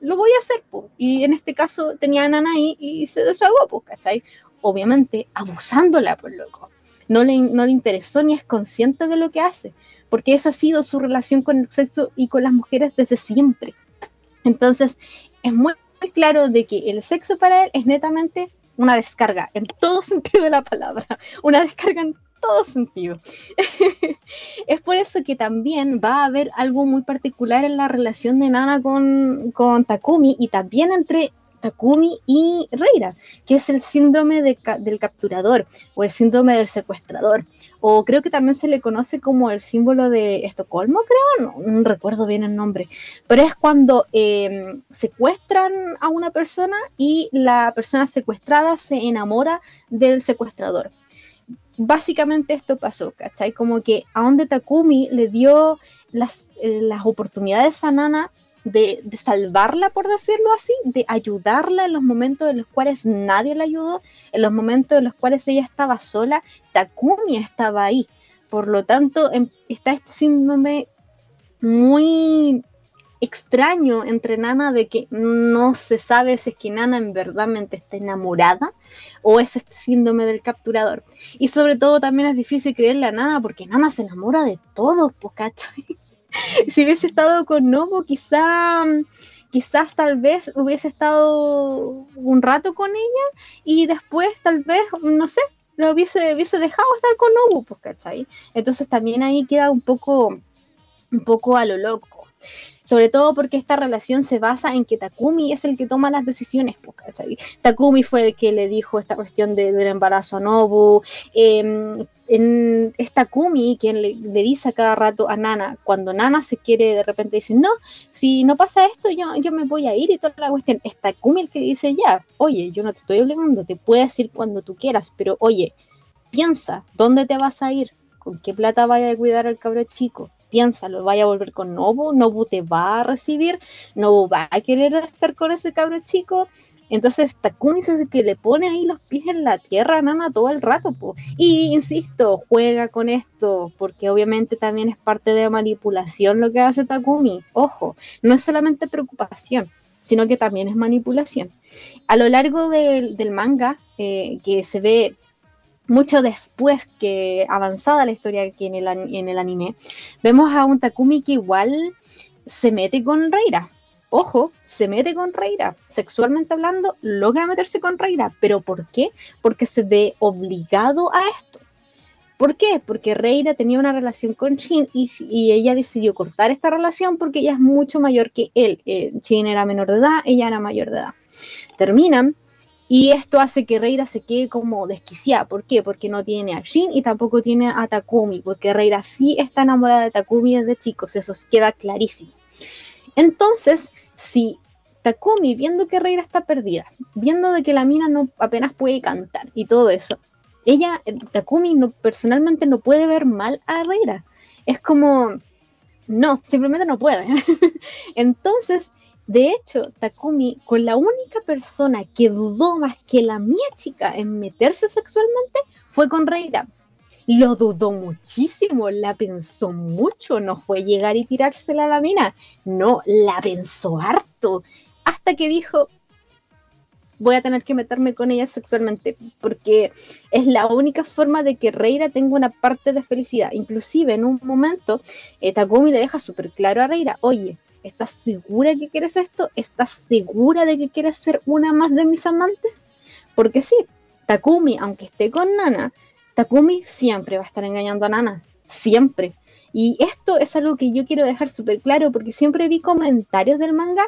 C: lo voy a hacer, pues. Y en este caso tenía a Nana ahí y se desahogó, pues, ¿cachai? Obviamente abusándola, por loco. No le, no le interesó ni es consciente de lo que hace, porque esa ha sido su relación con el sexo y con las mujeres desde siempre. Entonces, es muy, muy claro de que el sexo para él es netamente una descarga, en todo [laughs] sentido de la palabra, una descarga en todo sentido. [laughs] es por eso que también va a haber algo muy particular en la relación de Nana con, con Takumi y también entre Takumi y Reira, que es el síndrome del capturador o el síndrome del secuestrador. O creo que también se le conoce como el símbolo de Estocolmo, creo, no, recuerdo bien el nombre. Pero es cuando em, secuestran a una persona y la persona secuestrada se enamora del secuestrador básicamente esto pasó, ¿cachai? Como que a donde Takumi le dio las, eh, las oportunidades a Nana de, salvarla, por decirlo así, de ayudarla en los momentos en los cuales nadie la ayudó, en los momentos en los cuales ella estaba sola, Takumi estaba ahí. Por lo tanto, em, está este síndrome muy extraño entre Nana de que no se sabe si es que Nana en verdad está enamorada o es este síndrome del capturador. Y sobre todo también es difícil creerle a Nana porque Nana se enamora de todo, ¿cachai? [laughs] si hubiese estado con Nobu, quizá, quizás tal vez hubiese estado un rato con ella y después tal vez, no sé, lo hubiese, hubiese dejado estar con Nobu, ¿cachai? Entonces también ahí queda un poco, un poco a lo loco sobre todo porque esta relación se basa en que Takumi es el que toma las decisiones. Takumi fue el que le dijo esta cuestión del embarazo a Nobu. Eh, es Takumi quien le, dice a cada rato a Nana, cuando Nana se quiere de repente dice, no, si no pasa esto, yo, yo me voy a ir y toda la cuestión. Es Takumi el que dice, ya, oye, yo no te estoy obligando, te puedes ir cuando tú quieras, pero oye, piensa, ¿dónde te vas a ir? ¿Con qué plata vaya a cuidar al cabro chico? Piénsalo, vaya a volver con Nobu, Nobu te va a recibir, Nobu va a querer estar con ese cabro chico. Entonces Takumi es el que le pone ahí los pies en la tierra a Nana todo el rato. Y insisto, juega con esto, porque obviamente también es parte de manipulación lo que hace Takumi. Ojo, no es solamente preocupación, sino que también es manipulación. A lo largo del, manga, eh, que se ve mucho después que avanzada la historia aquí en el, en el anime, vemos a un Takumi que igual se mete con Reira. Ojo, se mete con Reira. Sexualmente hablando, logra meterse con Reira. ¿Pero por qué? Porque se ve obligado a esto. ¿Por qué? Porque Reira tenía una relación con Shin y, ella decidió cortar esta relación porque ella es mucho mayor que él. Eh, Shin era menor de edad, ella era mayor de edad. Terminan y esto hace que Reira se quede como desquiciada. ¿Por qué? Porque no tiene a Shin y tampoco tiene a Takumi, porque Reira sí está enamorada de Takumi desde chicos, eso queda clarísimo. Entonces, si Takumi, viendo que Reira está perdida, viendo de que la mina no apenas puede cantar y todo eso, ella, Takumi, no, personalmente no puede ver mal a Reira. Es como, no, simplemente no puede. [laughs] Entonces, de hecho, Takumi, con la única persona que dudó más que la mía chica en meterse sexualmente, fue con Reira. Lo dudó muchísimo, la pensó mucho, no fue llegar y tirársela a la mina, no, la pensó harto, hasta que dijo, voy a tener que meterme con ella sexualmente, porque es la única forma de que Reira tenga una parte de felicidad. Inclusive en un momento, eh, Takumi le deja súper claro a Reira, oye, ¿Estás segura que quieres esto? ¿Estás segura de que quieres ser una más de mis amantes? Porque sí, Takumi, aunque esté con Nana, Takumi siempre va a estar engañando a Nana. Siempre. Y esto es algo que yo quiero dejar súper claro porque siempre vi comentarios del manga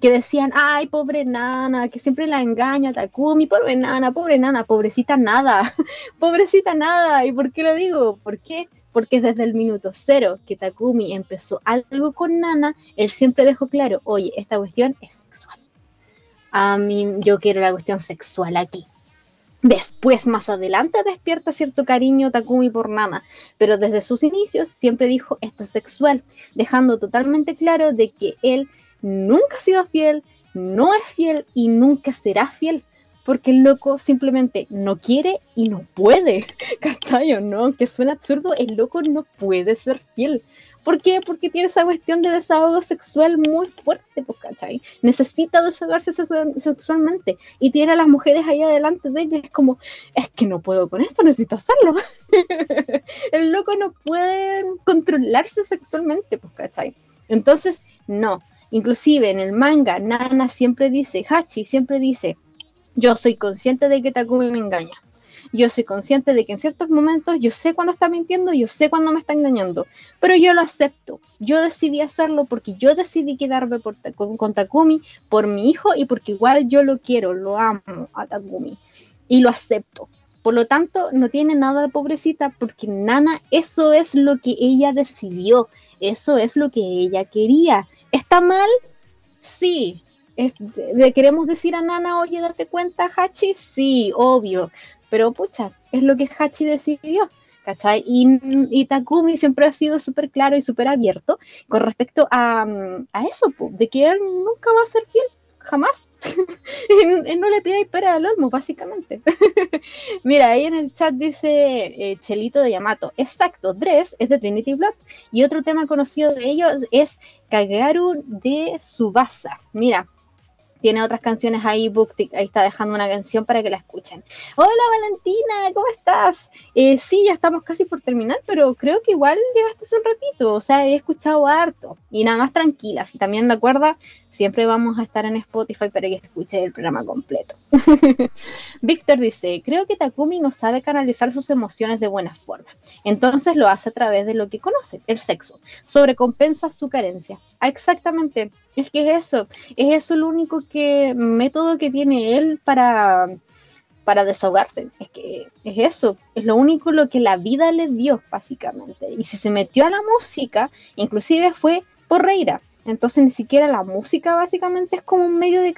C: que decían, ay, pobre nana, que siempre la engaña Takumi, pobre nana, pobre nana, pobrecita nada, [laughs] pobrecita nada. ¿Y por qué lo digo? ¿Por qué? Porque desde el minuto cero que Takumi empezó algo con Nana, él siempre dejó claro, oye, esta cuestión es sexual. A mí yo quiero la cuestión sexual aquí. Después, más adelante, despierta cierto cariño Takumi por Nana, pero desde sus inicios siempre dijo esto es sexual, dejando totalmente claro de que él nunca ha sido fiel, no es fiel y nunca será fiel porque el loco simplemente no quiere y no puede, [laughs] ¿cachai? ¿no? Que suena absurdo, el loco no puede ser fiel. ¿Por qué? Porque tiene esa cuestión de desahogo sexual muy fuerte, pues, ¿cachai? Necesita desahogarse sexualmente y tiene a las mujeres ahí adelante de ella. Es como, es que no puedo con esto, necesito hacerlo. [laughs] el loco no puede controlarse sexualmente, pues, ¿cachai? Entonces, no. Inclusive en el manga, Nana siempre dice, Hachi siempre dice, yo soy consciente de que Takumi me engaña. Yo soy consciente de que en ciertos momentos yo sé cuándo está mintiendo, yo sé cuándo me está engañando, pero yo lo acepto. Yo decidí hacerlo porque yo decidí quedarme por, con, con, Takumi por mi hijo y porque igual yo lo quiero, lo amo a Takumi y lo acepto. Por lo tanto, no tiene nada de pobrecita porque Nana, eso es lo que ella decidió, eso es lo que ella quería. ¿Está mal? Sí, ¿Le queremos decir a Nana, oye, date cuenta, Hachi? Sí, obvio. Pero pucha, es lo que Hachi decidió. ¿cachai? Y, Takumi siempre ha sido súper claro y súper abierto con respecto a, a eso, de que él nunca va a ser fiel jamás. [laughs] no le pidáis para el olmo, básicamente. [laughs] Mira, ahí en el chat dice eh, Chelito de Yamato. Exacto, Dress es de Trinity Blood. Y otro tema conocido de ellos es Kagaru de Subasa. Mira, tiene otras canciones ahí, Booktick, ahí está dejando una canción para que la escuchen. Hola Valentina, ¿cómo estás? Eh, sí, ya estamos casi por terminar, pero creo que igual llegaste hace un ratito, o sea, he escuchado harto y nada más tranquila. Si también recuerda, siempre vamos a estar en Spotify para que escuche el programa completo. [laughs] Víctor dice, creo que Takumi no sabe canalizar sus emociones de buena forma, entonces lo hace a través de lo que conoce, el sexo, sobrecompensa su carencia. Ah, exactamente, es que es eso, es eso el único que, método que tiene él para, para desahogarse. Es que es eso, es lo único lo que la vida le dio, básicamente. Y si se metió a la música, inclusive fue por reira. Entonces ni siquiera la música básicamente es como un medio de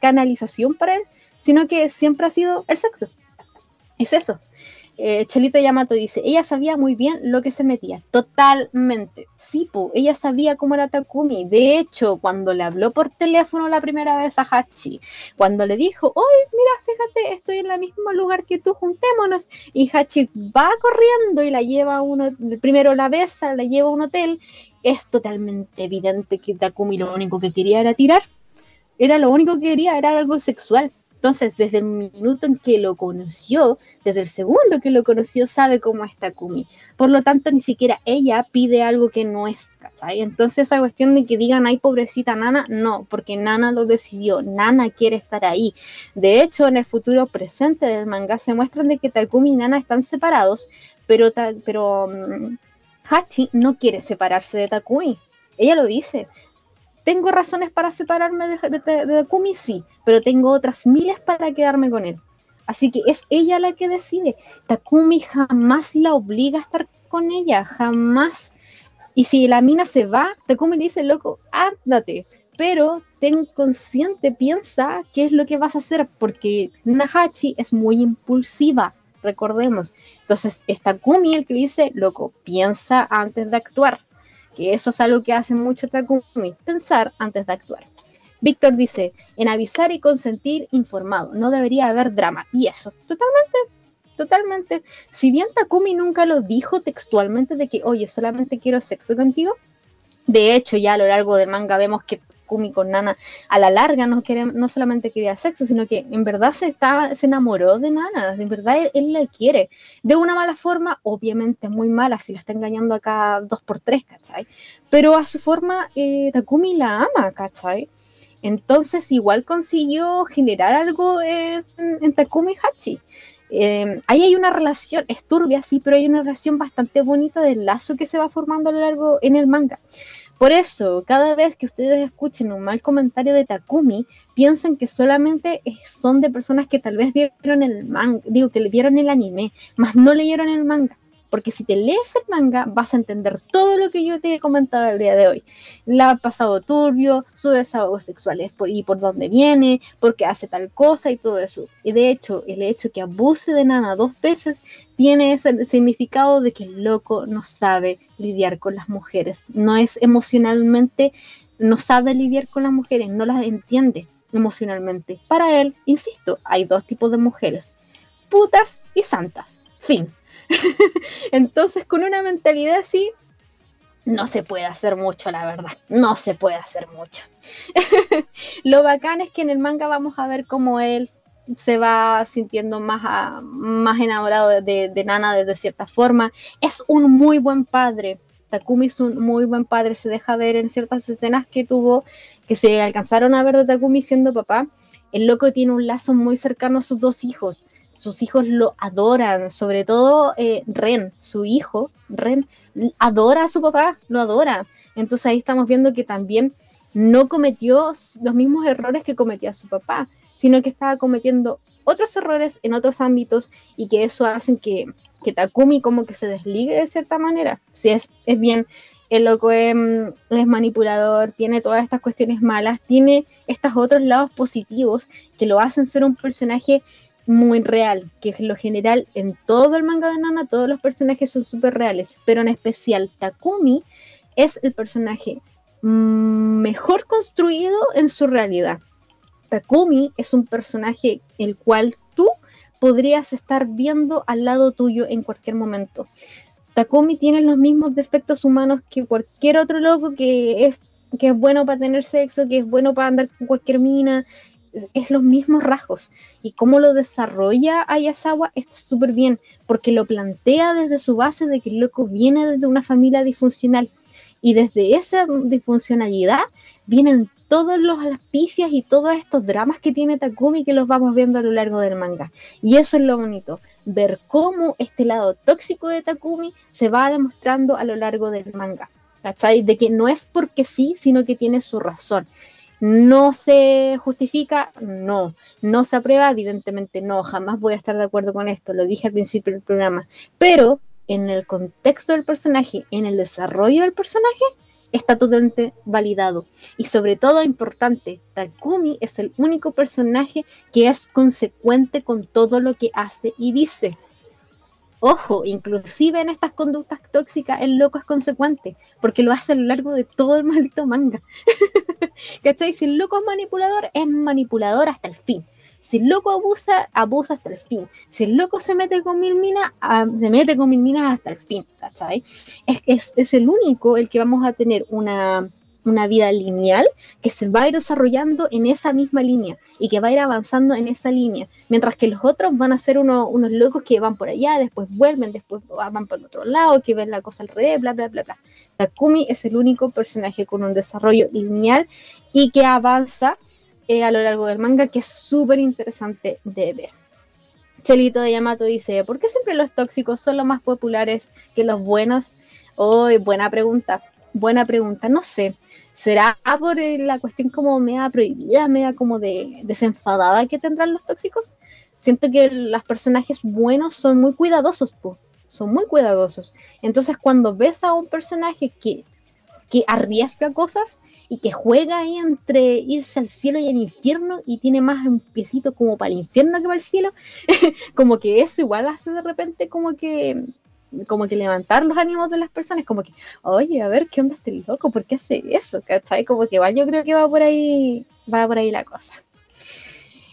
C: canalización para él, sino que siempre ha sido el sexo. Es eso. Eh, Chelito Yamato dice, ella sabía muy bien lo que se metía, totalmente. Sí, ella sabía cómo era Takumi. De hecho, cuando le habló por teléfono la primera vez a Hachi, cuando le dijo, oye, mira, fíjate, estoy en el mismo lugar que tú, juntémonos. Y Hachi va corriendo y la lleva a uno, primero la besa, la lleva a un hotel. Es totalmente evidente que Takumi lo único que quería era tirar. Era lo único que quería, era algo sexual. Entonces, desde el minuto en que lo conoció, desde el segundo que lo conoció, sabe cómo es Takumi. Por lo tanto, ni siquiera ella pide algo que no es, ¿cachai? Entonces, esa cuestión de que digan, ay, pobrecita Nana, no, porque Nana lo decidió, Nana quiere estar ahí. De hecho, en el futuro presente del manga se muestran de que Takumi y Nana están separados, pero, pero mm, Hachi no quiere separarse de Takumi. Ella lo dice, ¿Tengo razones para separarme de, Takumi? Sí, pero tengo otras miles para quedarme con él. Así que es ella la que decide. Takumi jamás la obliga a estar con ella, jamás. Y si la mina se va, Takumi le dice, loco, ándate. Pero ten consciente, piensa qué es lo que vas a hacer, porque Nahachi es muy impulsiva, recordemos. Entonces es Takumi el que dice, loco, piensa antes de actuar que eso es algo que hace mucho Takumi, pensar antes de actuar. Víctor dice, en avisar y consentir informado, no debería haber drama. Y eso, totalmente, totalmente. Si bien Takumi nunca lo dijo textualmente de que, oye, solamente quiero sexo contigo, de hecho ya a lo largo del manga vemos que Kumi con Nana a la larga no, quiere, no solamente quería sexo, sino que en verdad se, estaba, se enamoró de Nana, en verdad él, la quiere. De una mala forma, obviamente muy mala, si la está engañando acá dos por tres, ¿cachai? Pero a su forma, eh, Takumi la ama, ¿cachai? Entonces igual consiguió generar algo en, Takumi y Hachi. Em, ahí hay una relación, es turbia, sí, pero hay una relación bastante bonita del lazo que se va formando a lo largo en el manga. Por eso, cada vez que ustedes escuchen un mal comentario de Takumi, piensen que solamente son de personas que tal vez vieron el manga, digo, que le vieron el anime, más no leyeron el manga porque si te lees el manga vas a entender todo lo que yo te he comentado el día de hoy. La pasado turbio, su desahogo sexual es por, y por dónde viene, porque hace tal cosa y todo eso. Y de hecho, el hecho que abuse de Nana dos veces tiene ese significado de que el loco no sabe lidiar con las mujeres, no es emocionalmente, no sabe lidiar con las mujeres, no las entiende emocionalmente. Para él, insisto, hay dos tipos de mujeres, putas y santas. Fin. [laughs] Entonces, con una mentalidad así, no se puede hacer mucho, la verdad. No se puede hacer mucho. [laughs] Lo bacán es que en el manga vamos a ver cómo él se va sintiendo más, más enamorado de, Nana de, cierta forma. Es un muy buen padre. Takumi es un muy buen padre. Se deja ver en ciertas escenas que tuvo, que se alcanzaron a ver de Takumi siendo papá. El loco tiene un lazo muy cercano a sus dos hijos sus hijos lo adoran, sobre todo eh, Ren, su hijo, Ren, adora a su papá, lo adora. Entonces ahí estamos viendo que también no cometió los mismos errores que cometía su papá, sino que estaba cometiendo otros errores en otros ámbitos y que eso hace que, que Takumi como que se desligue de cierta manera. Si es, es bien, el loco es, es, manipulador, tiene todas estas cuestiones malas, tiene estos otros lados positivos que lo hacen ser un personaje muy real, que es lo general en todo el manga de Nana, todos los personajes son súper reales, pero en especial Takumi es el personaje mm, mejor construido en su realidad. Takumi es un personaje el cual tú podrías estar viendo al lado tuyo en cualquier momento. Takumi tiene los mismos defectos humanos que cualquier otro loco que es, que es bueno para tener sexo, que es bueno para andar con cualquier mina, es, los mismos rasgos. Y cómo lo desarrolla Ayasawa está súper bien, porque lo plantea desde su base de que el loco viene desde una familia disfuncional. Y desde esa disfuncionalidad vienen todos los aspicias y todos estos dramas que tiene Takumi que los vamos viendo a lo largo del manga. Y eso es lo bonito, ver cómo este lado tóxico de Takumi se va demostrando a lo largo del manga. ¿Cachai? De que no es porque sí, sino que tiene su razón. ¿No se justifica? No. ¿No se aprueba? Evidentemente no. Jamás voy a estar de acuerdo con esto. Lo dije al principio del programa. Pero en el contexto del personaje, en el desarrollo del personaje, está totalmente validado. Y sobre todo importante, Takumi es el único personaje que es consecuente con todo lo que hace y dice. Ojo, inclusive en estas conductas tóxicas el loco es consecuente, porque lo hace a lo largo de todo el maldito manga. [laughs] ¿Cachai? Si el loco es manipulador, es manipulador hasta el fin. Si el loco abusa, abusa hasta el fin. Si el loco se mete con mil minas, ah, se mete con mil minas hasta el fin, ¿cachai? Es, es, es el único el que vamos a tener una, una vida lineal que se va a ir desarrollando en esa misma línea y que va a ir avanzando en esa línea, mientras que los otros van a ser unos locos que van por allá, después vuelven, después van por otro lado, que ven la cosa al revés, bla, bla, bla, bla. Takumi es el único personaje con un desarrollo lineal y que avanza eh, a lo largo del manga, que es súper interesante de ver. Chelito de Yamato dice, ¿por qué siempre los tóxicos son los más populares que los buenos? Oh, buena pregunta, buena pregunta, no sé. ¿Será por eh, la cuestión como mea prohibida, mea como de desenfadada que tendrán los tóxicos? Siento que los personajes buenos son muy cuidadosos, son muy cuidadosos. Entonces cuando ves a un personaje que, que arriesga cosas y que juega ahí entre irse al cielo y al infierno y tiene más un piecito como para el infierno que para el cielo, [laughs] como que eso igual hace de repente como que como que levantar los ánimos de las personas, como que, oye, a ver, ¿qué onda este loco? ¿Por qué hace eso? ¿Cachai? Como que igual yo creo que va por ahí, va por ahí la cosa.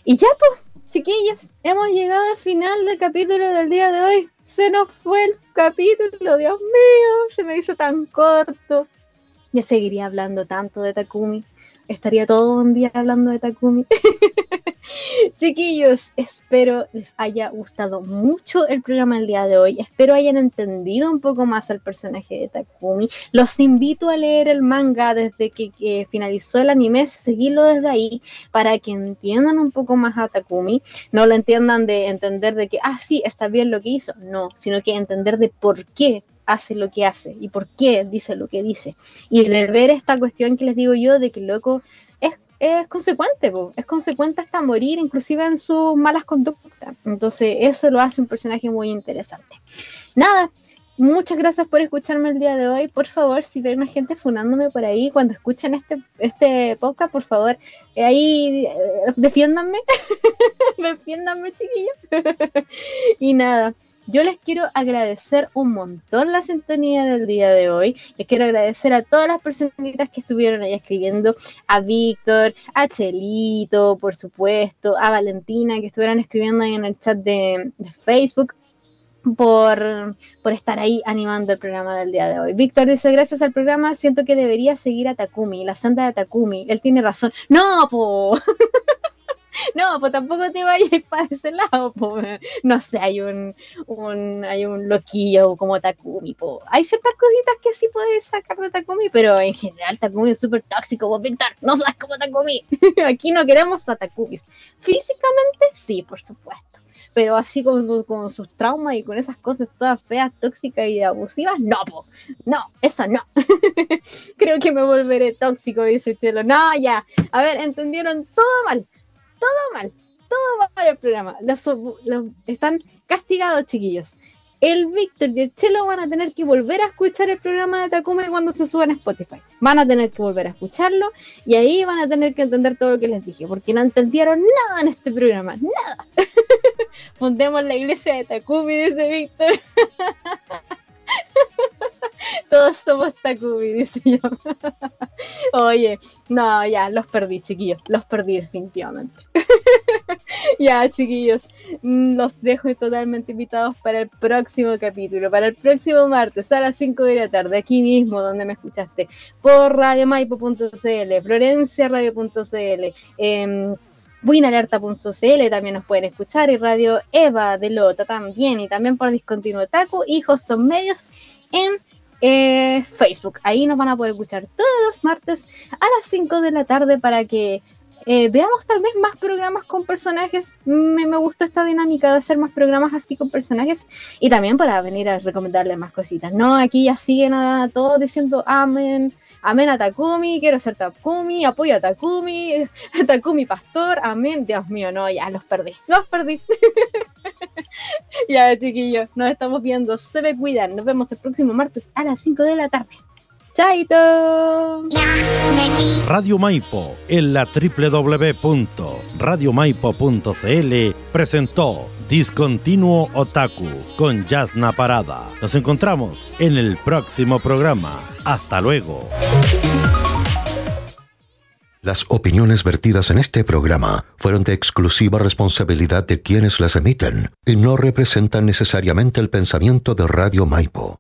C: Y ya pues, chiquillos, hemos llegado al final del capítulo del día de hoy. Se nos fue el capítulo, Dios mío, se me hizo tan corto. Ya seguiría hablando tanto de Takumi. Estaría todo un día hablando de Takumi. [laughs] Chiquillos, espero les haya gustado mucho el programa del día de hoy. Espero hayan entendido un poco más al personaje de Takumi. Los invito a leer el manga desde que, finalizó el anime, seguirlo desde ahí para que entiendan un poco más a Takumi. No lo entiendan de entender de que, ah, sí, está bien lo que hizo. No, sino que entender de por qué hace lo que hace y por qué dice lo que dice. Y de ver esta cuestión que les digo yo de que loco es consecuente, es consecuente hasta morir, inclusive en sus malas conductas. Entonces, eso lo hace un personaje muy interesante. Nada, muchas gracias por escucharme el día de hoy. Por favor, si ven más gente funándome por ahí, cuando escuchen este, este podcast, por favor, eh, ahí eh, defiéndanme, [laughs] defiéndanme, chiquillos. [laughs] y nada. Yo les quiero agradecer un montón la sintonía del día de hoy. Les quiero agradecer a todas las personitas que estuvieron ahí escribiendo, a Víctor, a Chelito, por supuesto, a Valentina, que estuvieron escribiendo ahí en el chat de, Facebook. Por, por, estar ahí animando el programa del día de hoy. Víctor dice, gracias al programa, siento que debería seguir a Takumi, la santa de Takumi. Él tiene razón. No, po. [laughs] No, pues tampoco te vayas [laughs] para ese lado, pues. No sé, hay un, hay un loquillo como Takumi, po. Hay ciertas cositas que sí puedes sacar de Takumi, pero en general Takumi es súper tóxico, vos Víctor, no sabes como Takumi. [laughs] Aquí no queremos a Takumi. Físicamente, sí, por supuesto. Pero así con, con, sus traumas y con esas cosas todas feas, tóxicas y abusivas, no, po. No, eso no. [laughs] Creo que me volveré tóxico, dice Chelo. No, ya. A ver, entendieron todo mal todo mal, todo mal el programa. Están castigados, chiquillos. El Víctor y el Chelo van a tener que volver a escuchar el programa de Takumi cuando se suban a Spotify. Van a tener que volver a escucharlo y ahí van a tener que entender todo lo que les dije, porque no entendieron nada en este programa, nada. [laughs] fundemos la iglesia de Takumi, dice Víctor. [laughs] [laughs] Todos somos Takumi, dice yo. [laughs] Oye, no, ya, los perdí, chiquillos. Los perdí definitivamente. [laughs] ya, chiquillos. Mm, los dejo totalmente invitados para el próximo capítulo, para el próximo martes a las 5 de la tarde, aquí mismo donde me escuchaste, por radiomaipo.cl, florenciaradio.cl, eh, em, Buinalerta.cl también nos pueden escuchar y Radio Eva de Lota también y también por Discontinuo Taco y Hoston Medios en eh, Facebook. Ahí nos van a poder escuchar todos los martes a las 5 de la tarde para que eh, veamos tal vez más programas con personajes. Me, me, gustó esta dinámica de hacer más programas así con personajes y también para venir a recomendarles más cositas. No, aquí ya siguen a todos diciendo amén, amén a Takumi, quiero ser Takumi, apoyo a Takumi, [laughs] Takumi pastor, amén. Dios mío, no, ya los perdí, los perdí. [laughs] ya, chiquillos, nos estamos viendo. Se me cuidan. Nos vemos el próximo martes a las 5 de la tarde. ¡Chaito!
B: Radio Maipo en la www.radiomaipo.cl presentó Discontinuo Otaku con Yasna Parada. Nos encontramos en el próximo programa. Hasta luego.
D: Las opiniones vertidas en este programa fueron de exclusiva responsabilidad de quienes las emiten y no representan necesariamente el pensamiento de Radio Maipo.